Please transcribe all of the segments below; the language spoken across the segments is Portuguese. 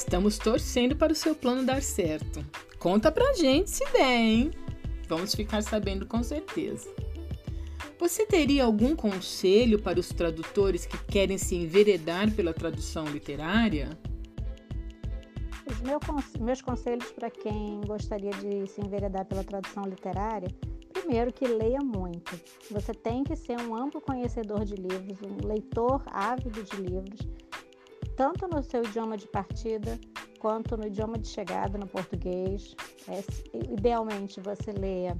Estamos torcendo para o seu plano dar certo. Conta pra gente se der, hein? Vamos ficar sabendo com certeza. Você teria algum conselho para os tradutores que querem se enveredar pela tradução literária? Os meus conselhos para quem gostaria de se enveredar pela tradução literária, primeiro que leia muito. Você tem que ser um amplo conhecedor de livros, um leitor ávido de livros, tanto no seu idioma de partida quanto no idioma de chegada no português. É, idealmente você leia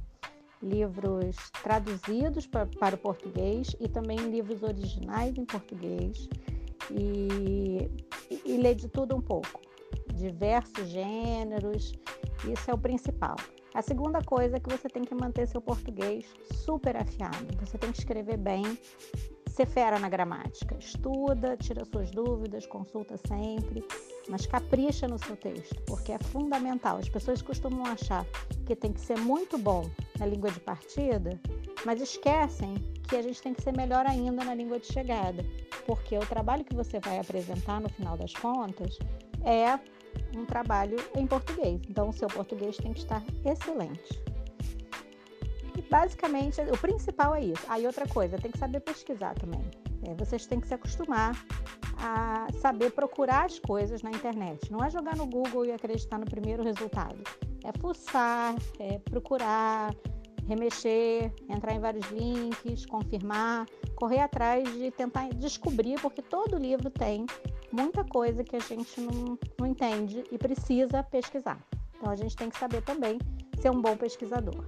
livros traduzidos para, para o português e também livros originais em português e, e, e lê de tudo um pouco, diversos gêneros, isso é o principal. A segunda coisa é que você tem que manter seu português super afiado. Você tem que escrever bem, ser fera na gramática. Estuda, tira suas dúvidas, consulta sempre, mas capricha no seu texto, porque é fundamental. As pessoas costumam achar que tem que ser muito bom na língua de partida, mas esquecem que a gente tem que ser melhor ainda na língua de chegada, porque o trabalho que você vai apresentar no final das contas é um trabalho em português. Então, o seu português tem que estar excelente. Basicamente, o principal é isso. Aí, outra coisa, tem que saber pesquisar também. É, vocês têm que se acostumar a saber procurar as coisas na internet. Não é jogar no Google e acreditar no primeiro resultado. É fuçar, é procurar, remexer, entrar em vários links, confirmar, correr atrás de tentar descobrir, porque todo livro tem muita coisa que a gente não, não entende e precisa pesquisar. Então a gente tem que saber também ser um bom pesquisador.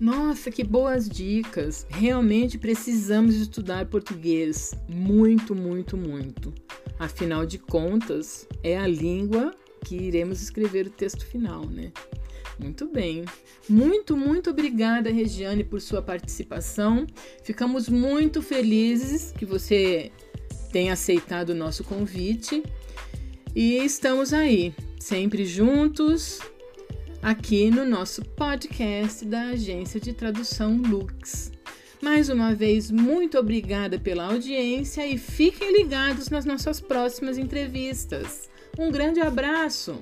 Nossa, que boas dicas! Realmente precisamos estudar português muito, muito, muito. Afinal de contas, é a língua que iremos escrever o texto final, né? Muito bem. Muito, muito obrigada, Regiane, por sua participação. Ficamos muito felizes que você tem aceitado o nosso convite e estamos aí, sempre juntos, aqui no nosso podcast da Agência de Tradução Lux. Mais uma vez, muito obrigada pela audiência e fiquem ligados nas nossas próximas entrevistas. Um grande abraço!